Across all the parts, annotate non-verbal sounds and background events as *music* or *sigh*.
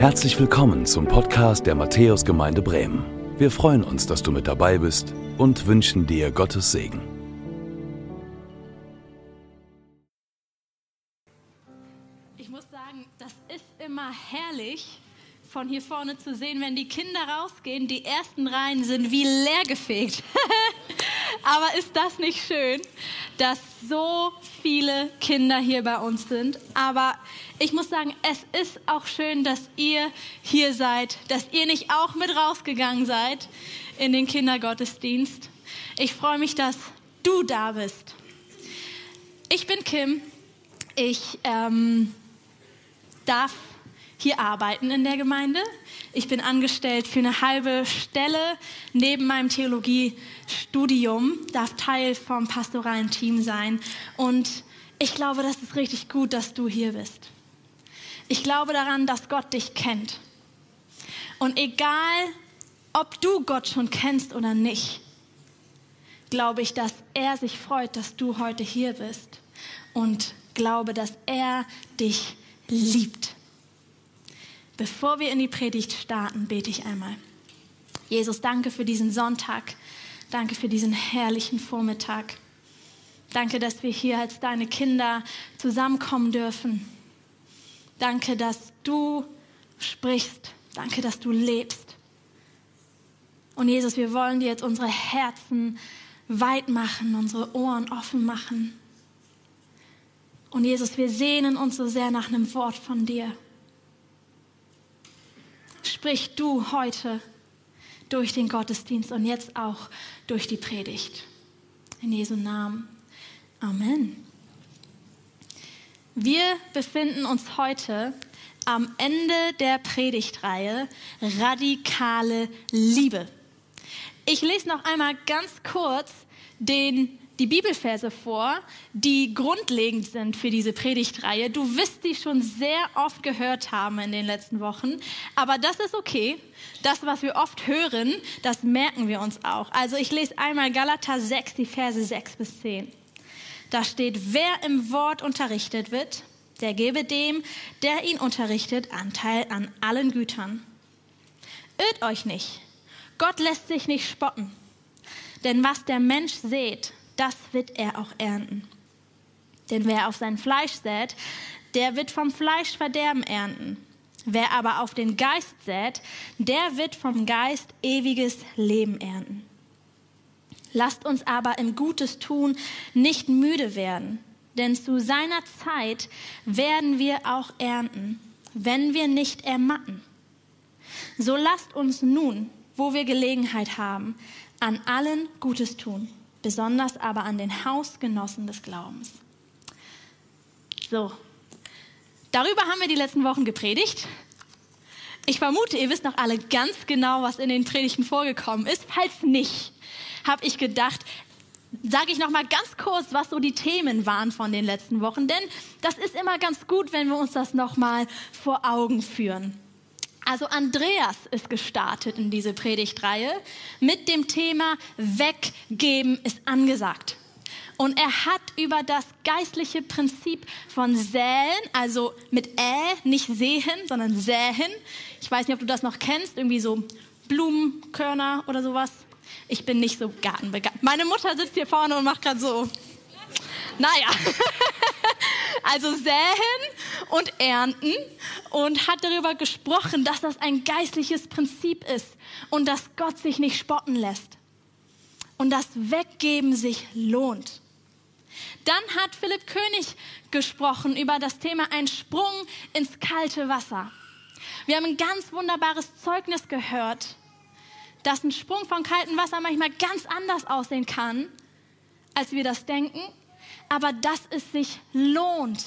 Herzlich willkommen zum Podcast der Matthäusgemeinde Bremen. Wir freuen uns, dass du mit dabei bist und wünschen dir Gottes Segen. Ich muss sagen, das ist immer herrlich, von hier vorne zu sehen, wenn die Kinder rausgehen. Die ersten Reihen sind wie leergefegt. *laughs* Aber ist das nicht schön, dass so viele Kinder hier bei uns sind? Aber ich muss sagen, es ist auch schön, dass ihr hier seid, dass ihr nicht auch mit rausgegangen seid in den Kindergottesdienst. Ich freue mich, dass du da bist. Ich bin Kim. Ich ähm, darf hier arbeiten in der Gemeinde. Ich bin angestellt für eine halbe Stelle neben meinem Theologiestudium, darf Teil vom pastoralen Team sein. Und ich glaube, das ist richtig gut, dass du hier bist. Ich glaube daran, dass Gott dich kennt. Und egal, ob du Gott schon kennst oder nicht, glaube ich, dass er sich freut, dass du heute hier bist. Und glaube, dass er dich liebt. Bevor wir in die Predigt starten, bete ich einmal. Jesus, danke für diesen Sonntag. Danke für diesen herrlichen Vormittag. Danke, dass wir hier als deine Kinder zusammenkommen dürfen. Danke, dass du sprichst. Danke, dass du lebst. Und Jesus, wir wollen dir jetzt unsere Herzen weit machen, unsere Ohren offen machen. Und Jesus, wir sehnen uns so sehr nach einem Wort von dir sprich du heute durch den Gottesdienst und jetzt auch durch die Predigt. In Jesu Namen. Amen. Wir befinden uns heute am Ende der Predigtreihe Radikale Liebe. Ich lese noch einmal ganz kurz den die Bibelverse vor, die grundlegend sind für diese Predigtreihe. Du wirst die schon sehr oft gehört haben in den letzten Wochen, aber das ist okay. Das, was wir oft hören, das merken wir uns auch. Also ich lese einmal Galater 6, die Verse 6 bis 10. Da steht, wer im Wort unterrichtet wird, der gebe dem, der ihn unterrichtet, Anteil an allen Gütern. Irrt euch nicht. Gott lässt sich nicht spotten. Denn was der Mensch sät, das wird er auch ernten. Denn wer auf sein Fleisch sät, der wird vom Fleisch Verderben ernten. Wer aber auf den Geist sät, der wird vom Geist ewiges Leben ernten. Lasst uns aber im Gutes tun nicht müde werden, denn zu seiner Zeit werden wir auch ernten, wenn wir nicht ermatten. So lasst uns nun, wo wir Gelegenheit haben, an allen Gutes tun besonders aber an den Hausgenossen des Glaubens. So, darüber haben wir die letzten Wochen gepredigt. Ich vermute, ihr wisst noch alle ganz genau, was in den Predigten vorgekommen ist. Falls nicht, habe ich gedacht, sage ich noch mal ganz kurz, was so die Themen waren von den letzten Wochen, denn das ist immer ganz gut, wenn wir uns das noch mal vor Augen führen. Also Andreas ist gestartet in diese Predigtreihe mit dem Thema Weggeben ist angesagt. Und er hat über das geistliche Prinzip von säen, also mit Ä, nicht sehen, sondern säen. Ich weiß nicht, ob du das noch kennst, irgendwie so Blumenkörner oder sowas. Ich bin nicht so gartenbegabt. Meine Mutter sitzt hier vorne und macht gerade so. Naja, *laughs* also säen und ernten und hat darüber gesprochen, dass das ein geistliches Prinzip ist und dass Gott sich nicht spotten lässt und das Weggeben sich lohnt. Dann hat Philipp König gesprochen über das Thema ein Sprung ins kalte Wasser. Wir haben ein ganz wunderbares Zeugnis gehört, dass ein Sprung vom kalten Wasser manchmal ganz anders aussehen kann, als wir das denken aber dass es sich lohnt,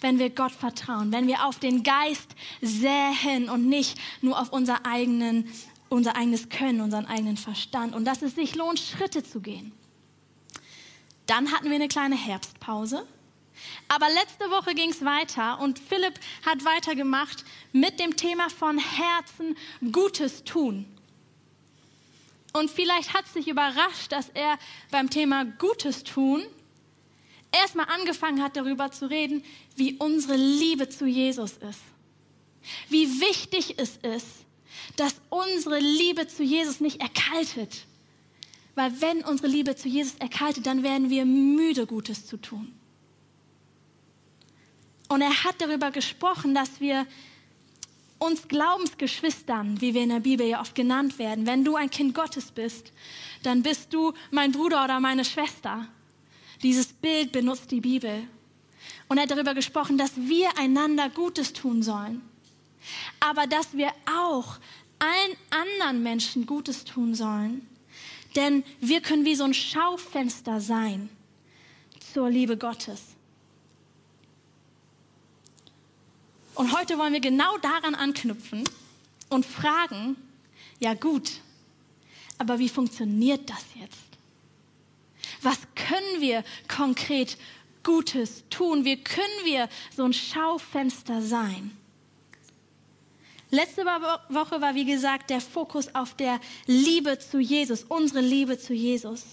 wenn wir Gott vertrauen, wenn wir auf den Geist säen und nicht nur auf unser, eigenen, unser eigenes Können, unseren eigenen Verstand und dass es sich lohnt, Schritte zu gehen. Dann hatten wir eine kleine Herbstpause. Aber letzte Woche ging es weiter und Philipp hat weitergemacht mit dem Thema von Herzen Gutes tun. Und vielleicht hat sich überrascht, dass er beim Thema Gutes tun erstmal angefangen hat, darüber zu reden, wie unsere Liebe zu Jesus ist. Wie wichtig es ist, dass unsere Liebe zu Jesus nicht erkaltet. Weil wenn unsere Liebe zu Jesus erkaltet, dann werden wir müde, Gutes zu tun. Und er hat darüber gesprochen, dass wir uns Glaubensgeschwistern, wie wir in der Bibel ja oft genannt werden, wenn du ein Kind Gottes bist, dann bist du mein Bruder oder meine Schwester. Dieses Bild benutzt die Bibel. Und er hat darüber gesprochen, dass wir einander Gutes tun sollen. Aber dass wir auch allen anderen Menschen Gutes tun sollen. Denn wir können wie so ein Schaufenster sein zur Liebe Gottes. Und heute wollen wir genau daran anknüpfen und fragen, ja gut, aber wie funktioniert das jetzt? Was können wir konkret Gutes tun? Wie können wir so ein Schaufenster sein? Letzte Woche war, wie gesagt, der Fokus auf der Liebe zu Jesus, unsere Liebe zu Jesus.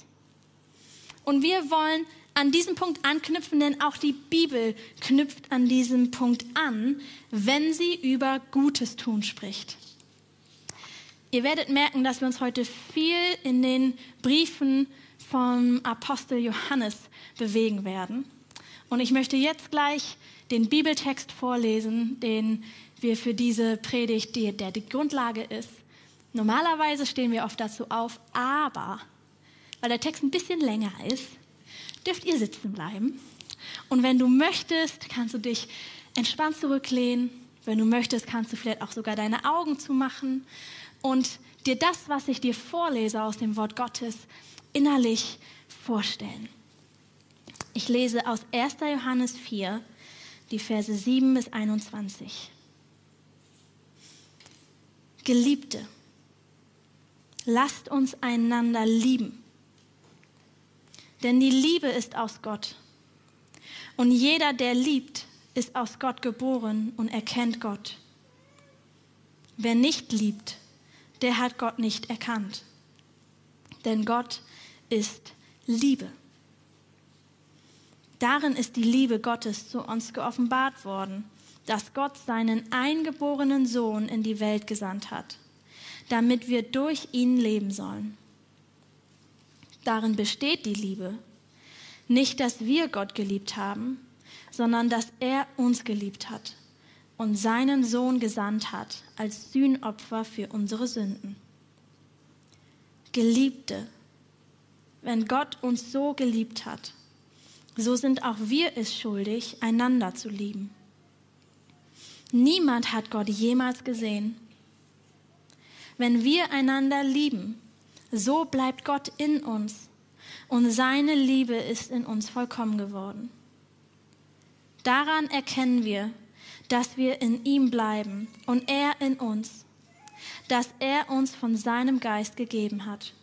Und wir wollen an diesem Punkt anknüpfen, denn auch die Bibel knüpft an diesem Punkt an, wenn sie über Gutes tun spricht. Ihr werdet merken, dass wir uns heute viel in den Briefen vom Apostel Johannes bewegen werden. Und ich möchte jetzt gleich den Bibeltext vorlesen, den wir für diese Predigt, die, der die Grundlage ist. Normalerweise stehen wir oft dazu auf, aber weil der Text ein bisschen länger ist, dürft ihr sitzen bleiben. Und wenn du möchtest, kannst du dich entspannt zurücklehnen. Wenn du möchtest, kannst du vielleicht auch sogar deine Augen zumachen und dir das, was ich dir vorlese aus dem Wort Gottes, innerlich vorstellen. Ich lese aus 1. Johannes 4, die Verse 7 bis 21. Geliebte, lasst uns einander lieben denn die Liebe ist aus Gott. Und jeder, der liebt, ist aus Gott geboren und erkennt Gott. Wer nicht liebt, der hat Gott nicht erkannt. Denn Gott ist Liebe. Darin ist die Liebe Gottes zu uns geoffenbart worden, dass Gott seinen eingeborenen Sohn in die Welt gesandt hat, damit wir durch ihn leben sollen. Darin besteht die Liebe. Nicht, dass wir Gott geliebt haben, sondern dass er uns geliebt hat und seinen Sohn gesandt hat als Sühnopfer für unsere Sünden. Geliebte, wenn Gott uns so geliebt hat, so sind auch wir es schuldig, einander zu lieben. Niemand hat Gott jemals gesehen. Wenn wir einander lieben, so bleibt Gott in uns und seine Liebe ist in uns vollkommen geworden. Daran erkennen wir, dass wir in ihm bleiben und er in uns, dass er uns von seinem Geist gegeben hat.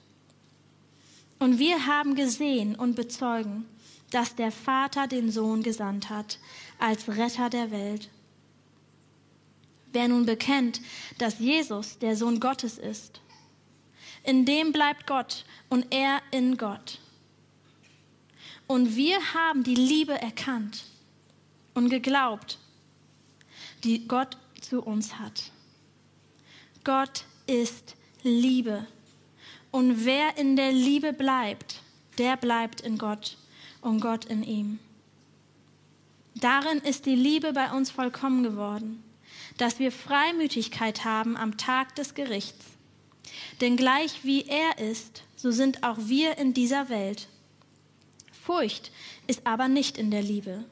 Und wir haben gesehen und bezeugen, dass der Vater den Sohn gesandt hat als Retter der Welt. Wer nun bekennt, dass Jesus der Sohn Gottes ist, in dem bleibt Gott und er in Gott. Und wir haben die Liebe erkannt und geglaubt, die Gott zu uns hat. Gott ist Liebe. Und wer in der Liebe bleibt, der bleibt in Gott und Gott in ihm. Darin ist die Liebe bei uns vollkommen geworden, dass wir Freimütigkeit haben am Tag des Gerichts. Denn gleich wie er ist, so sind auch wir in dieser Welt. Furcht ist aber nicht in der Liebe,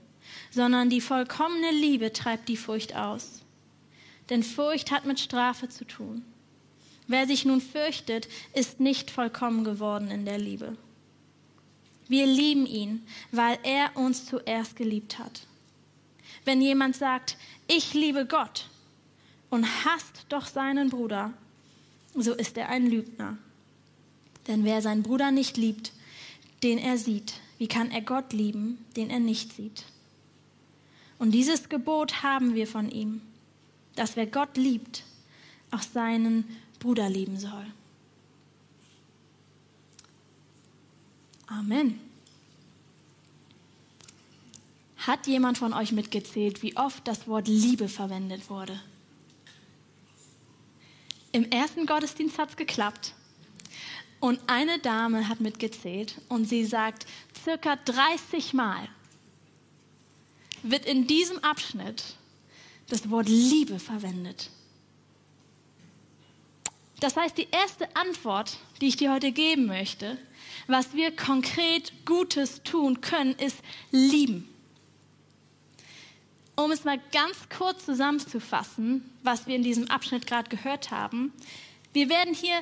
sondern die vollkommene Liebe treibt die Furcht aus. Denn Furcht hat mit Strafe zu tun. Wer sich nun fürchtet, ist nicht vollkommen geworden in der Liebe. Wir lieben ihn, weil er uns zuerst geliebt hat. Wenn jemand sagt, ich liebe Gott und hasst doch seinen Bruder, so ist er ein Lügner. Denn wer seinen Bruder nicht liebt, den er sieht, wie kann er Gott lieben, den er nicht sieht? Und dieses Gebot haben wir von ihm, dass wer Gott liebt, auch seinen Bruder lieben soll. Amen. Hat jemand von euch mitgezählt, wie oft das Wort Liebe verwendet wurde Im ersten Gottesdienst hat es geklappt. Und eine Dame hat mitgezählt und sie sagt, circa 30 Mal wird in diesem Abschnitt das Wort Liebe verwendet. Das heißt, die erste Antwort, die ich dir heute geben möchte, was wir konkret Gutes tun können, ist lieben. Um es mal ganz kurz zusammenzufassen, was wir in diesem Abschnitt gerade gehört haben, wir werden hier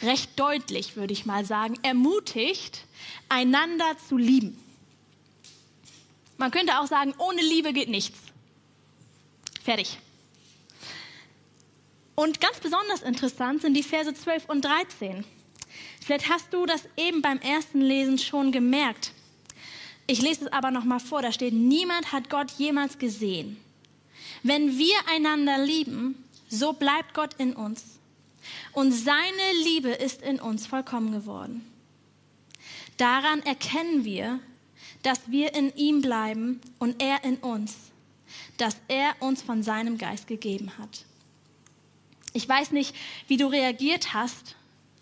recht deutlich, würde ich mal sagen, ermutigt, einander zu lieben. Man könnte auch sagen, ohne Liebe geht nichts. Fertig. Und ganz besonders interessant sind die Verse 12 und 13. Vielleicht hast du das eben beim ersten Lesen schon gemerkt. Ich lese es aber noch mal vor. Da steht: Niemand hat Gott jemals gesehen. Wenn wir einander lieben, so bleibt Gott in uns und seine Liebe ist in uns vollkommen geworden. Daran erkennen wir, dass wir in ihm bleiben und er in uns, dass er uns von seinem Geist gegeben hat. Ich weiß nicht, wie du reagiert hast,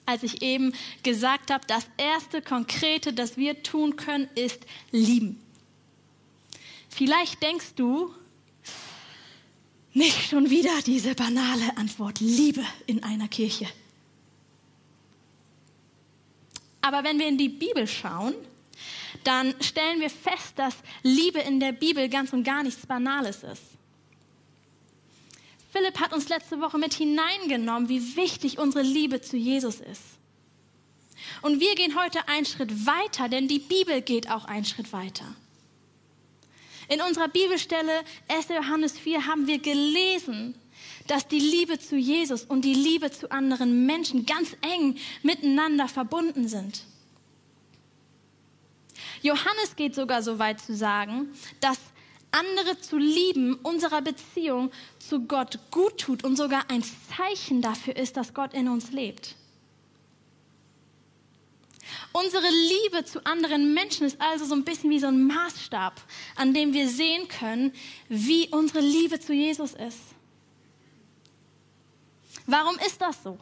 als ich eben gesagt habe, das erste Konkrete, das wir tun können, ist lieben. Vielleicht denkst du, nicht schon wieder diese banale Antwort, Liebe in einer Kirche. Aber wenn wir in die Bibel schauen, dann stellen wir fest, dass Liebe in der Bibel ganz und gar nichts Banales ist. Philipp hat uns letzte Woche mit hineingenommen, wie wichtig unsere Liebe zu Jesus ist. Und wir gehen heute einen Schritt weiter, denn die Bibel geht auch einen Schritt weiter. In unserer Bibelstelle 1. Johannes 4 haben wir gelesen, dass die Liebe zu Jesus und die Liebe zu anderen Menschen ganz eng miteinander verbunden sind. Johannes geht sogar so weit zu sagen, dass andere zu lieben unserer Beziehung zu Gott gut tut und sogar ein Zeichen dafür ist, dass Gott in uns lebt. Unsere Liebe zu anderen Menschen ist also so ein bisschen wie so ein Maßstab, an dem wir sehen können, wie unsere Liebe zu Jesus ist. Warum ist das so?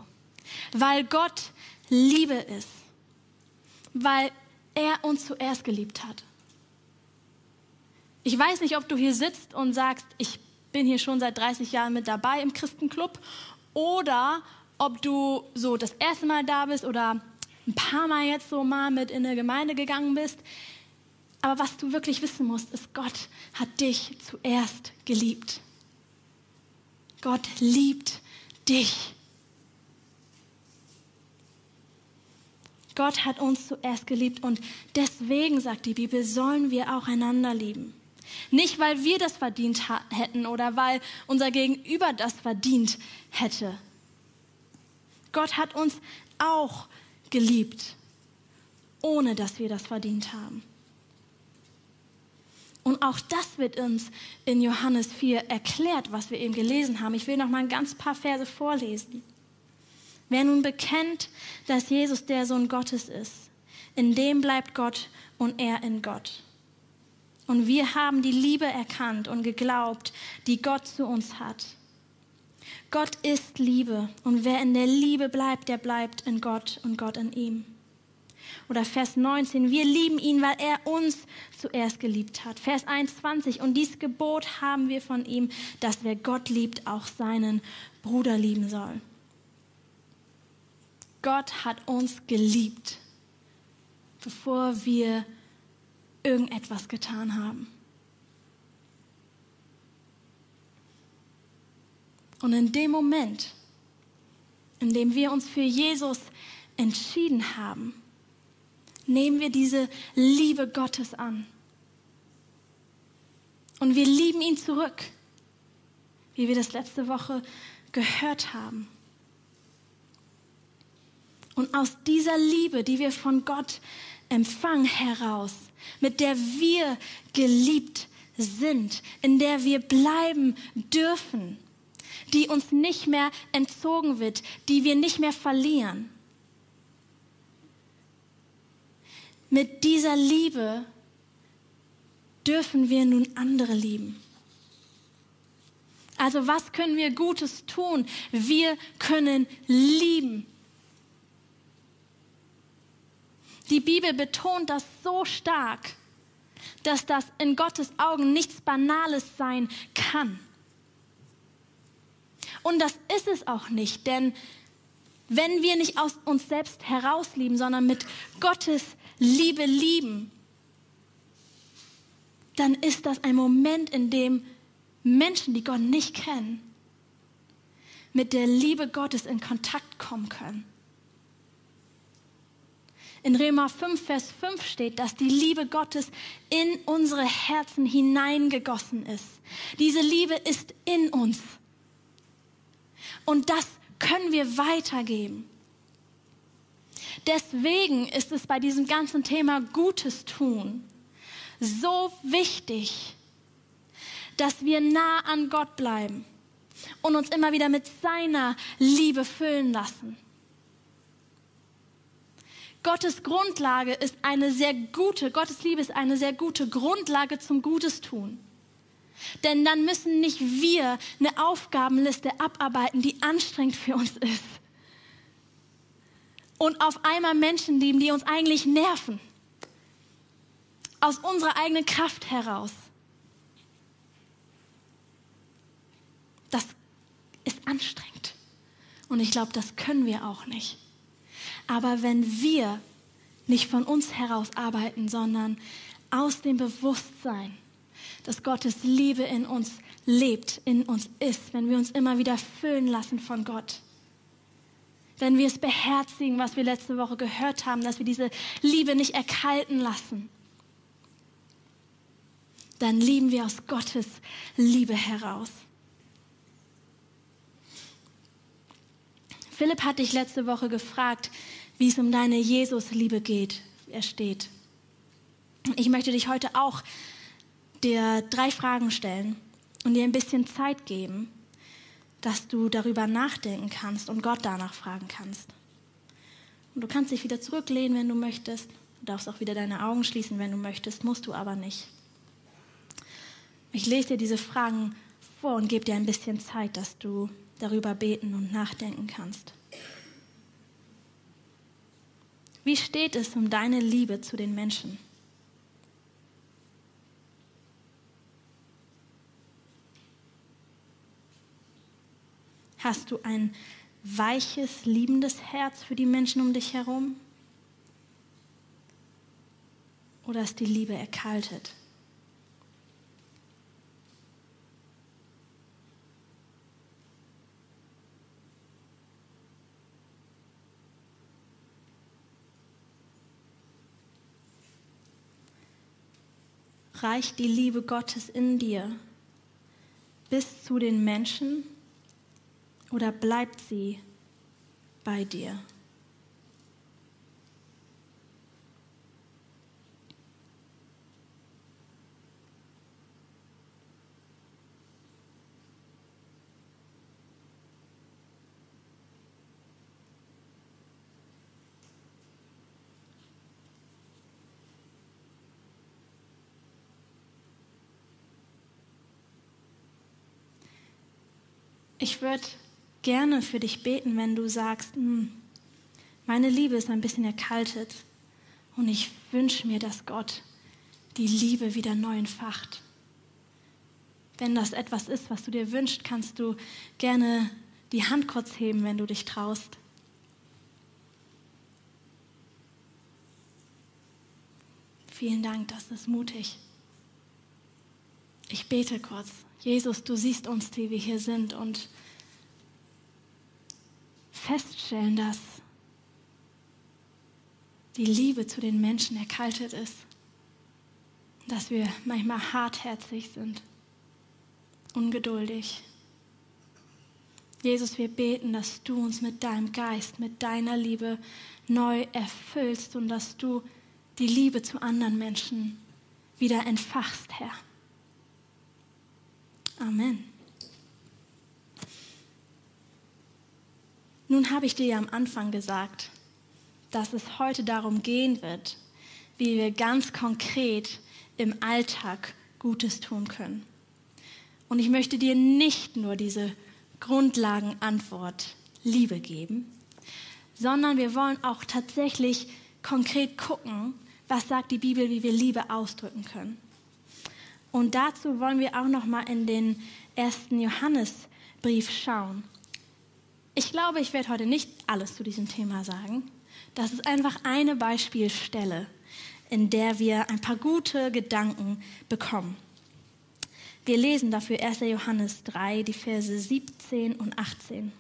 Weil Gott Liebe ist. Weil er uns zuerst geliebt hat. Ich weiß nicht, ob du hier sitzt und sagst, ich bin hier schon seit 30 Jahren mit dabei im Christenclub oder ob du so das erste Mal da bist oder ein paar Mal jetzt so mal mit in eine Gemeinde gegangen bist. Aber was du wirklich wissen musst, ist, Gott hat dich zuerst geliebt. Gott liebt dich. Gott hat uns zuerst geliebt und deswegen, sagt die Bibel, sollen wir auch einander lieben. Nicht, weil wir das verdient hätten oder weil unser Gegenüber das verdient hätte. Gott hat uns auch geliebt, ohne dass wir das verdient haben. Und auch das wird uns in Johannes 4 erklärt, was wir eben gelesen haben. Ich will noch mal ein ganz paar Verse vorlesen. Wer nun bekennt, dass Jesus der Sohn Gottes ist, in dem bleibt Gott und er in Gott. Und wir haben die Liebe erkannt und geglaubt, die Gott zu uns hat. Gott ist Liebe und wer in der Liebe bleibt, der bleibt in Gott und Gott in ihm. Oder Vers 19, wir lieben ihn, weil er uns zuerst geliebt hat. Vers 21, und dies Gebot haben wir von ihm, dass wer Gott liebt, auch seinen Bruder lieben soll. Gott hat uns geliebt, bevor wir irgendetwas getan haben. Und in dem Moment, in dem wir uns für Jesus entschieden haben, nehmen wir diese Liebe Gottes an. Und wir lieben ihn zurück, wie wir das letzte Woche gehört haben. Und aus dieser Liebe, die wir von Gott empfangen heraus, mit der wir geliebt sind, in der wir bleiben dürfen, die uns nicht mehr entzogen wird, die wir nicht mehr verlieren. Mit dieser Liebe dürfen wir nun andere lieben. Also was können wir Gutes tun? Wir können lieben. Die Bibel betont das so stark, dass das in Gottes Augen nichts Banales sein kann. Und das ist es auch nicht, denn wenn wir nicht aus uns selbst heraus lieben, sondern mit Gottes Liebe lieben, dann ist das ein Moment, in dem Menschen, die Gott nicht kennen, mit der Liebe Gottes in Kontakt kommen können. In Römer 5, Vers 5 steht, dass die Liebe Gottes in unsere Herzen hineingegossen ist. Diese Liebe ist in uns. Und das können wir weitergeben. Deswegen ist es bei diesem ganzen Thema Gutes tun so wichtig, dass wir nah an Gott bleiben und uns immer wieder mit seiner Liebe füllen lassen. Gottes Grundlage ist eine sehr gute, Gottes Liebe ist eine sehr gute Grundlage zum Gutes tun. Denn dann müssen nicht wir eine Aufgabenliste abarbeiten, die anstrengend für uns ist. Und auf einmal Menschen lieben, die uns eigentlich nerven. Aus unserer eigenen Kraft heraus. Das ist anstrengend. Und ich glaube, das können wir auch nicht. Aber wenn wir nicht von uns heraus arbeiten, sondern aus dem Bewusstsein, dass Gottes Liebe in uns lebt, in uns ist, wenn wir uns immer wieder füllen lassen von Gott. Wenn wir es beherzigen, was wir letzte Woche gehört haben, dass wir diese Liebe nicht erkalten lassen, dann lieben wir aus Gottes Liebe heraus. Philipp hat dich letzte Woche gefragt, wie es um deine Jesus-Liebe geht. Er steht. Ich möchte dich heute auch dir drei Fragen stellen und dir ein bisschen Zeit geben, dass du darüber nachdenken kannst und Gott danach fragen kannst. Und du kannst dich wieder zurücklehnen, wenn du möchtest. Du darfst auch wieder deine Augen schließen, wenn du möchtest, musst du aber nicht. Ich lese dir diese Fragen vor und gebe dir ein bisschen Zeit, dass du darüber beten und nachdenken kannst. Wie steht es um deine Liebe zu den Menschen? Hast du ein weiches, liebendes Herz für die Menschen um dich herum? Oder ist die Liebe erkaltet? Reicht die Liebe Gottes in dir bis zu den Menschen? oder bleibt sie bei dir? Ich würde gerne für dich beten, wenn du sagst, hm, meine Liebe ist ein bisschen erkaltet und ich wünsche mir, dass Gott die Liebe wieder neu entfacht. Wenn das etwas ist, was du dir wünschst, kannst du gerne die Hand kurz heben, wenn du dich traust. Vielen Dank, das ist mutig. Ich bete kurz. Jesus, du siehst uns, die wir hier sind und feststellen, dass die Liebe zu den Menschen erkaltet ist, dass wir manchmal hartherzig sind, ungeduldig. Jesus, wir beten, dass du uns mit deinem Geist, mit deiner Liebe neu erfüllst und dass du die Liebe zu anderen Menschen wieder entfachst, Herr. Amen. Nun habe ich dir ja am Anfang gesagt, dass es heute darum gehen wird, wie wir ganz konkret im Alltag Gutes tun können. Und ich möchte dir nicht nur diese Grundlagenantwort Liebe geben, sondern wir wollen auch tatsächlich konkret gucken, was sagt die Bibel, wie wir Liebe ausdrücken können. Und dazu wollen wir auch noch mal in den ersten Johannesbrief schauen. Ich glaube, ich werde heute nicht alles zu diesem Thema sagen. Das ist einfach eine Beispielstelle, in der wir ein paar gute Gedanken bekommen. Wir lesen dafür 1. Johannes 3, die Verse 17 und 18.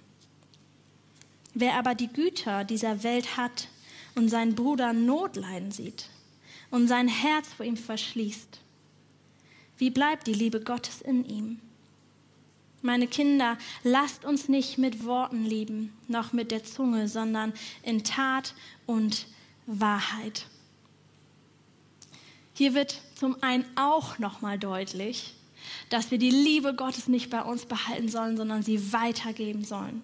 Wer aber die Güter dieser Welt hat und seinen Bruder Not leiden sieht und sein Herz vor ihm verschließt, wie bleibt die Liebe Gottes in ihm? Meine Kinder, lasst uns nicht mit Worten lieben, noch mit der Zunge, sondern in Tat und Wahrheit. Hier wird zum einen auch nochmal deutlich, dass wir die Liebe Gottes nicht bei uns behalten sollen, sondern sie weitergeben sollen.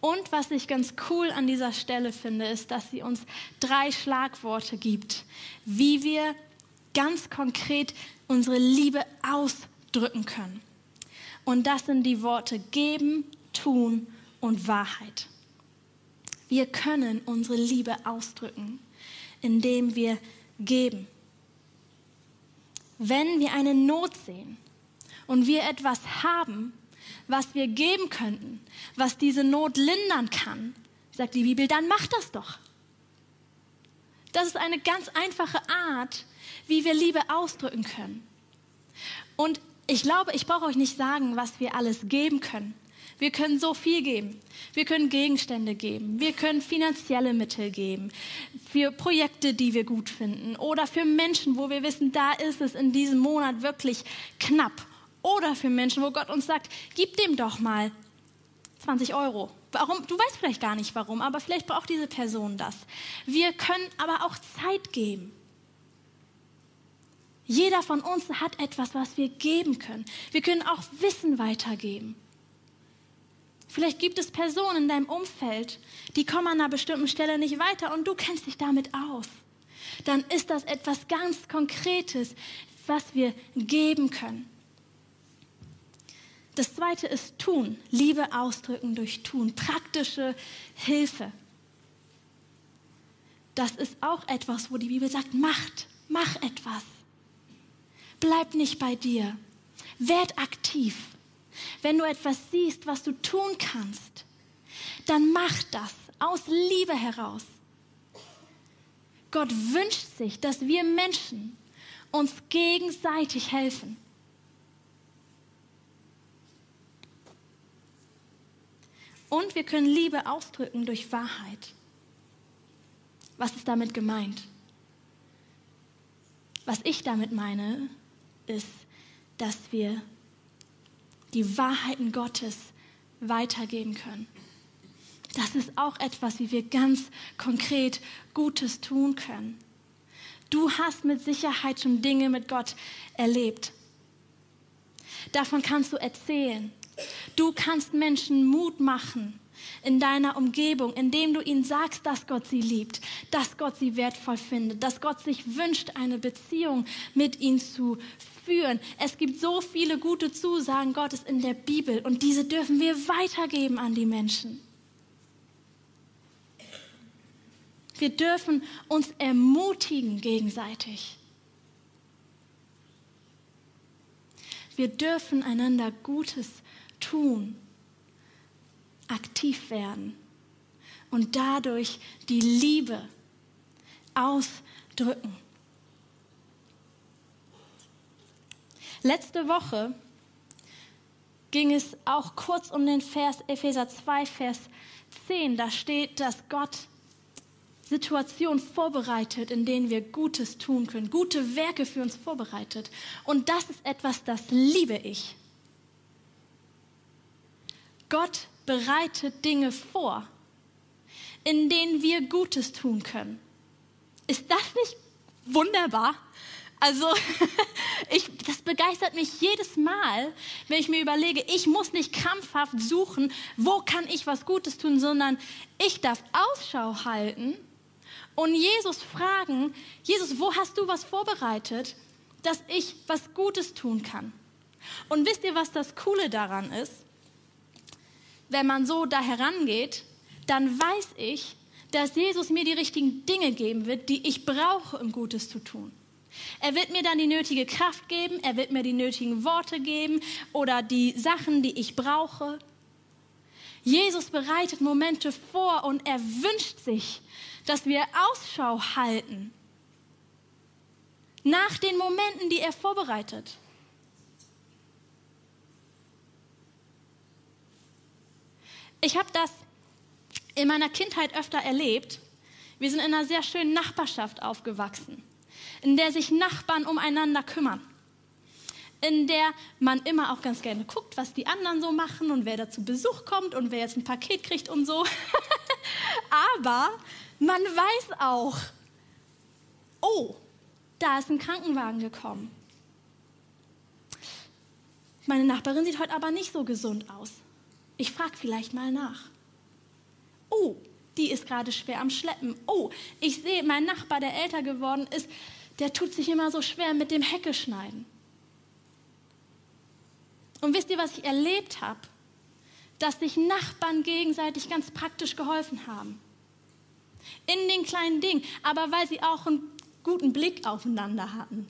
Und was ich ganz cool an dieser Stelle finde, ist, dass sie uns drei Schlagworte gibt, wie wir ganz konkret unsere Liebe ausdrücken können. Und das sind die Worte geben, tun und Wahrheit. Wir können unsere Liebe ausdrücken, indem wir geben. Wenn wir eine Not sehen und wir etwas haben, was wir geben könnten, was diese Not lindern kann, sagt die Bibel, dann mach das doch. Das ist eine ganz einfache Art, wie wir Liebe ausdrücken können. Und ich glaube, ich brauche euch nicht sagen, was wir alles geben können. Wir können so viel geben. Wir können Gegenstände geben. Wir können finanzielle Mittel geben. Für Projekte, die wir gut finden. Oder für Menschen, wo wir wissen, da ist es in diesem Monat wirklich knapp. Oder für Menschen, wo Gott uns sagt, gib dem doch mal 20 Euro. Warum? Du weißt vielleicht gar nicht warum, aber vielleicht braucht diese Person das. Wir können aber auch Zeit geben. Jeder von uns hat etwas, was wir geben können. Wir können auch Wissen weitergeben. Vielleicht gibt es Personen in deinem Umfeld, die kommen an einer bestimmten Stelle nicht weiter und du kennst dich damit aus. Dann ist das etwas ganz Konkretes, was wir geben können. Das zweite ist tun. Liebe ausdrücken durch tun. Praktische Hilfe. Das ist auch etwas, wo die Bibel sagt, macht, mach etwas. Bleib nicht bei dir. Werd aktiv. Wenn du etwas siehst, was du tun kannst, dann mach das aus Liebe heraus. Gott wünscht sich, dass wir Menschen uns gegenseitig helfen. Und wir können Liebe ausdrücken durch Wahrheit. Was ist damit gemeint? Was ich damit meine, ist, dass wir die Wahrheiten Gottes weitergeben können. Das ist auch etwas, wie wir ganz konkret Gutes tun können. Du hast mit Sicherheit schon Dinge mit Gott erlebt. Davon kannst du erzählen. Du kannst Menschen Mut machen in deiner Umgebung, indem du ihnen sagst, dass Gott sie liebt, dass Gott sie wertvoll findet, dass Gott sich wünscht, eine Beziehung mit ihnen zu führen. Es gibt so viele gute Zusagen Gottes in der Bibel und diese dürfen wir weitergeben an die Menschen. Wir dürfen uns ermutigen gegenseitig. Wir dürfen einander Gutes tun, aktiv werden und dadurch die Liebe ausdrücken. Letzte Woche ging es auch kurz um den Vers Epheser 2, Vers 10. Da steht, dass Gott Situationen vorbereitet, in denen wir Gutes tun können, gute Werke für uns vorbereitet. Und das ist etwas, das liebe ich. Gott bereitet Dinge vor, in denen wir Gutes tun können. Ist das nicht wunderbar? Also, *laughs* ich, das begeistert mich jedes Mal, wenn ich mir überlege, ich muss nicht krampfhaft suchen, wo kann ich was Gutes tun, sondern ich darf Ausschau halten und Jesus fragen, Jesus, wo hast du was vorbereitet, dass ich was Gutes tun kann? Und wisst ihr, was das Coole daran ist? Wenn man so da herangeht, dann weiß ich, dass Jesus mir die richtigen Dinge geben wird, die ich brauche, um Gutes zu tun. Er wird mir dann die nötige Kraft geben, er wird mir die nötigen Worte geben oder die Sachen, die ich brauche. Jesus bereitet Momente vor und er wünscht sich, dass wir Ausschau halten nach den Momenten, die er vorbereitet. Ich habe das in meiner Kindheit öfter erlebt. Wir sind in einer sehr schönen Nachbarschaft aufgewachsen, in der sich Nachbarn umeinander kümmern, in der man immer auch ganz gerne guckt, was die anderen so machen und wer da zu Besuch kommt und wer jetzt ein Paket kriegt und so. *laughs* Aber man weiß auch, oh, da ist ein Krankenwagen gekommen. Meine Nachbarin sieht heute aber nicht so gesund aus. Ich frage vielleicht mal nach. Oh, die ist gerade schwer am Schleppen. Oh, ich sehe, mein Nachbar, der älter geworden ist, der tut sich immer so schwer mit dem Hecke schneiden. Und wisst ihr, was ich erlebt habe? Dass sich Nachbarn gegenseitig ganz praktisch geholfen haben. In den kleinen Dingen, aber weil sie auch einen guten Blick aufeinander hatten.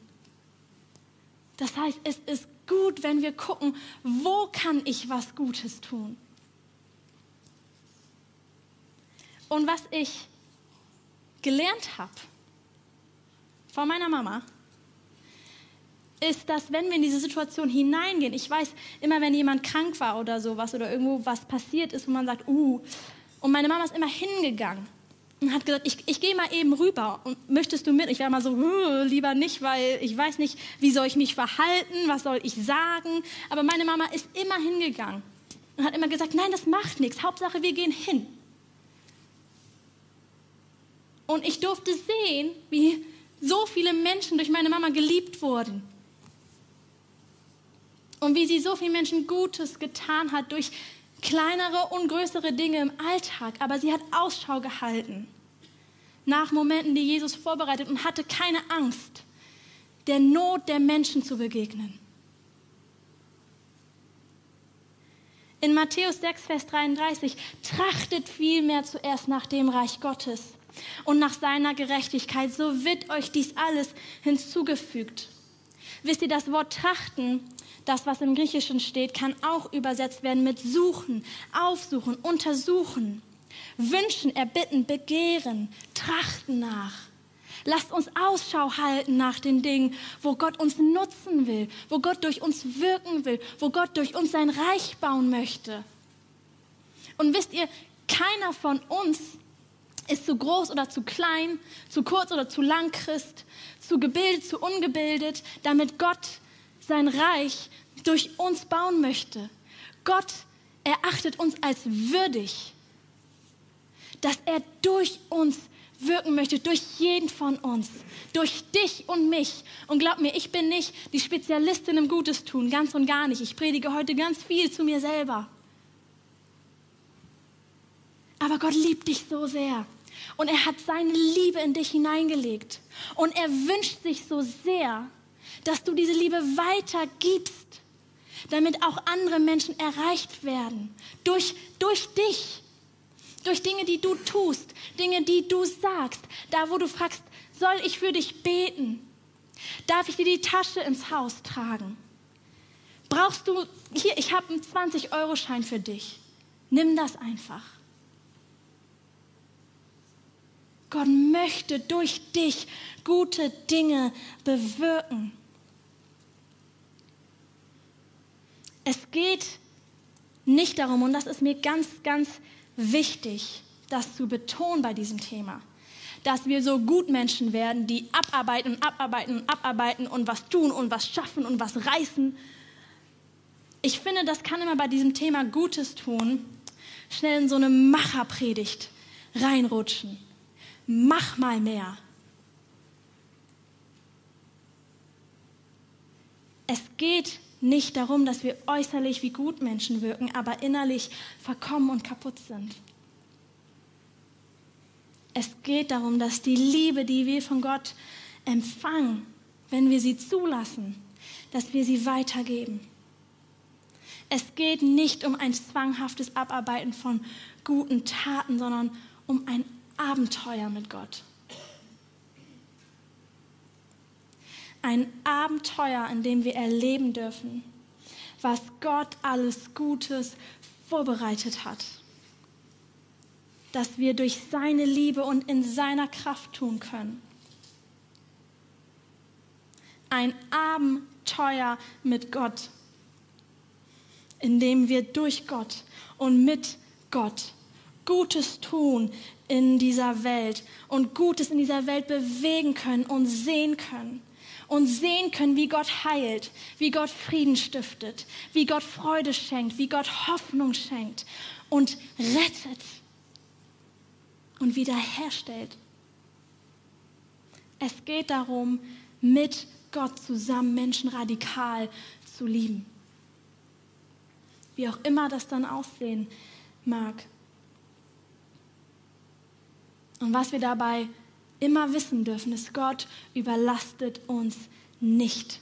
Das heißt, es ist gut, wenn wir gucken, wo kann ich was Gutes tun? Und was ich gelernt habe von meiner Mama, ist, dass wenn wir in diese Situation hineingehen, ich weiß immer, wenn jemand krank war oder sowas oder irgendwo was passiert ist, wo man sagt, uh, und meine Mama ist immer hingegangen und hat gesagt, ich, ich gehe mal eben rüber und möchtest du mit? Ich war mal so, lieber nicht, weil ich weiß nicht, wie soll ich mich verhalten, was soll ich sagen. Aber meine Mama ist immer hingegangen und hat immer gesagt, nein, das macht nichts, Hauptsache wir gehen hin. Und ich durfte sehen, wie so viele Menschen durch meine Mama geliebt wurden. Und wie sie so vielen Menschen Gutes getan hat durch kleinere und größere Dinge im Alltag, aber sie hat Ausschau gehalten nach Momenten, die Jesus vorbereitet und hatte keine Angst, der Not der Menschen zu begegnen. In Matthäus 6, Vers 33, trachtet vielmehr zuerst nach dem Reich Gottes und nach seiner Gerechtigkeit, so wird euch dies alles hinzugefügt. Wisst ihr, das Wort trachten das, was im Griechischen steht, kann auch übersetzt werden mit suchen, aufsuchen, untersuchen, wünschen, erbitten, begehren, trachten nach. Lasst uns Ausschau halten nach den Dingen, wo Gott uns nutzen will, wo Gott durch uns wirken will, wo Gott durch uns sein Reich bauen möchte. Und wisst ihr, keiner von uns ist zu groß oder zu klein, zu kurz oder zu lang Christ, zu gebildet, zu ungebildet, damit Gott sein Reich durch uns bauen möchte. Gott erachtet uns als würdig, dass er durch uns wirken möchte, durch jeden von uns, durch dich und mich. Und glaub mir, ich bin nicht die Spezialistin im Gutes tun, ganz und gar nicht. Ich predige heute ganz viel zu mir selber. Aber Gott liebt dich so sehr. Und er hat seine Liebe in dich hineingelegt. Und er wünscht sich so sehr, dass du diese Liebe weitergibst, damit auch andere Menschen erreicht werden. Durch, durch dich. Durch Dinge, die du tust, Dinge, die du sagst. Da, wo du fragst, soll ich für dich beten? Darf ich dir die Tasche ins Haus tragen? Brauchst du, hier, ich habe einen 20-Euro-Schein für dich. Nimm das einfach. Gott möchte durch dich gute Dinge bewirken. Es geht nicht darum, und das ist mir ganz, ganz wichtig, das zu betonen bei diesem Thema, dass wir so Gutmenschen werden, die abarbeiten und abarbeiten und abarbeiten und was tun und was schaffen und was reißen. Ich finde, das kann immer bei diesem Thema Gutes tun schnell in so eine Macherpredigt reinrutschen. Mach mal mehr. Es geht nicht darum, dass wir äußerlich wie Gutmenschen wirken, aber innerlich verkommen und kaputt sind. Es geht darum, dass die Liebe, die wir von Gott empfangen, wenn wir sie zulassen, dass wir sie weitergeben. Es geht nicht um ein zwanghaftes Abarbeiten von guten Taten, sondern um ein Abenteuer mit Gott. Ein Abenteuer, in dem wir erleben dürfen, was Gott alles Gutes vorbereitet hat. Dass wir durch seine Liebe und in seiner Kraft tun können. Ein Abenteuer mit Gott, in dem wir durch Gott und mit Gott Gutes tun in dieser Welt und Gutes in dieser Welt bewegen können und sehen können. Und sehen können, wie Gott heilt, wie Gott Frieden stiftet, wie Gott Freude schenkt, wie Gott Hoffnung schenkt und rettet und wiederherstellt. Es geht darum, mit Gott zusammen Menschen radikal zu lieben. Wie auch immer das dann aussehen mag. Und was wir dabei immer wissen dürfen, ist, Gott überlastet uns nicht.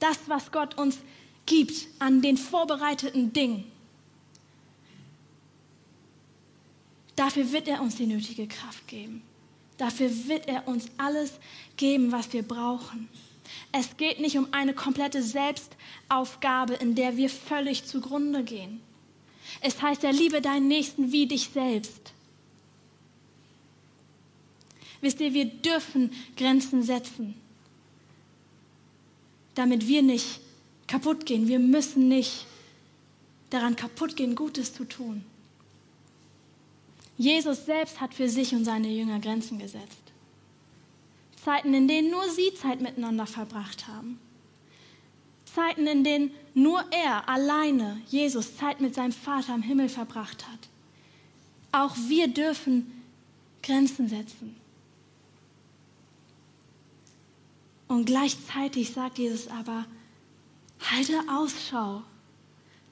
Das, was Gott uns gibt an den vorbereiteten Dingen, dafür wird er uns die nötige Kraft geben. Dafür wird er uns alles geben, was wir brauchen. Es geht nicht um eine komplette Selbstaufgabe, in der wir völlig zugrunde gehen. Es heißt ja, liebe deinen Nächsten wie dich selbst. Wisst ihr, wir dürfen Grenzen setzen, damit wir nicht kaputt gehen. Wir müssen nicht daran kaputt gehen, Gutes zu tun. Jesus selbst hat für sich und seine Jünger Grenzen gesetzt. Zeiten, in denen nur sie Zeit miteinander verbracht haben. Zeiten, in denen nur er alleine, Jesus, Zeit mit seinem Vater im Himmel verbracht hat. Auch wir dürfen Grenzen setzen. Und gleichzeitig sagt Jesus aber, halte Ausschau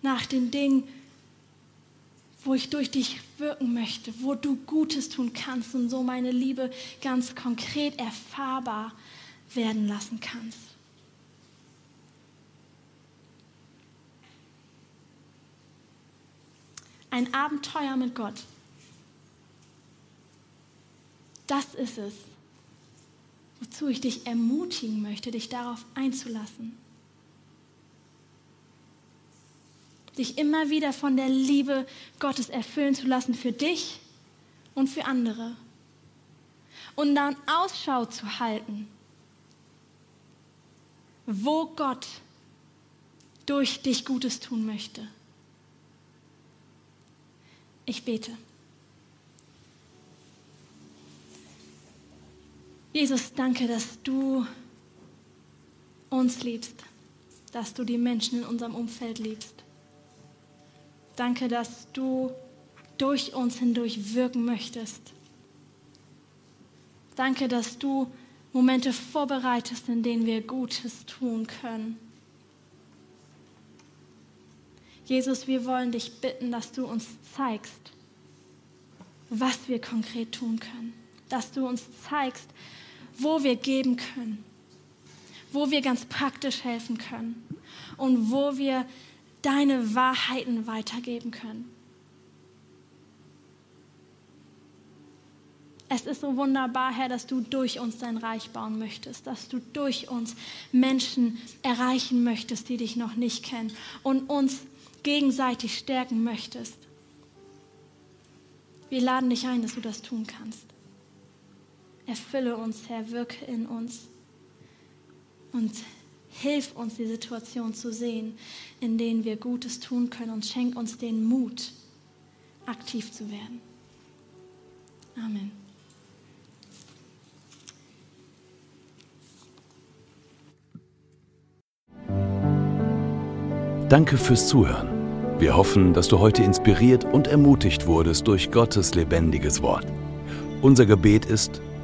nach den Dingen, wo ich durch dich wirken möchte, wo du Gutes tun kannst und so meine Liebe ganz konkret erfahrbar werden lassen kannst. Ein Abenteuer mit Gott. Das ist es, wozu ich dich ermutigen möchte, dich darauf einzulassen. dich immer wieder von der Liebe Gottes erfüllen zu lassen für dich und für andere. Und dann Ausschau zu halten, wo Gott durch dich Gutes tun möchte. Ich bete. Jesus, danke, dass du uns liebst, dass du die Menschen in unserem Umfeld liebst. Danke, dass du durch uns hindurch wirken möchtest. Danke, dass du Momente vorbereitest, in denen wir Gutes tun können. Jesus, wir wollen dich bitten, dass du uns zeigst, was wir konkret tun können. Dass du uns zeigst, wo wir geben können, wo wir ganz praktisch helfen können und wo wir deine Wahrheiten weitergeben können. Es ist so wunderbar, Herr, dass du durch uns dein Reich bauen möchtest, dass du durch uns Menschen erreichen möchtest, die dich noch nicht kennen und uns gegenseitig stärken möchtest. Wir laden dich ein, dass du das tun kannst. Erfülle uns, Herr, wirke in uns und Hilf uns, die Situation zu sehen, in denen wir Gutes tun können und schenk uns den Mut, aktiv zu werden. Amen. Danke fürs Zuhören. Wir hoffen, dass du heute inspiriert und ermutigt wurdest durch Gottes lebendiges Wort. Unser Gebet ist,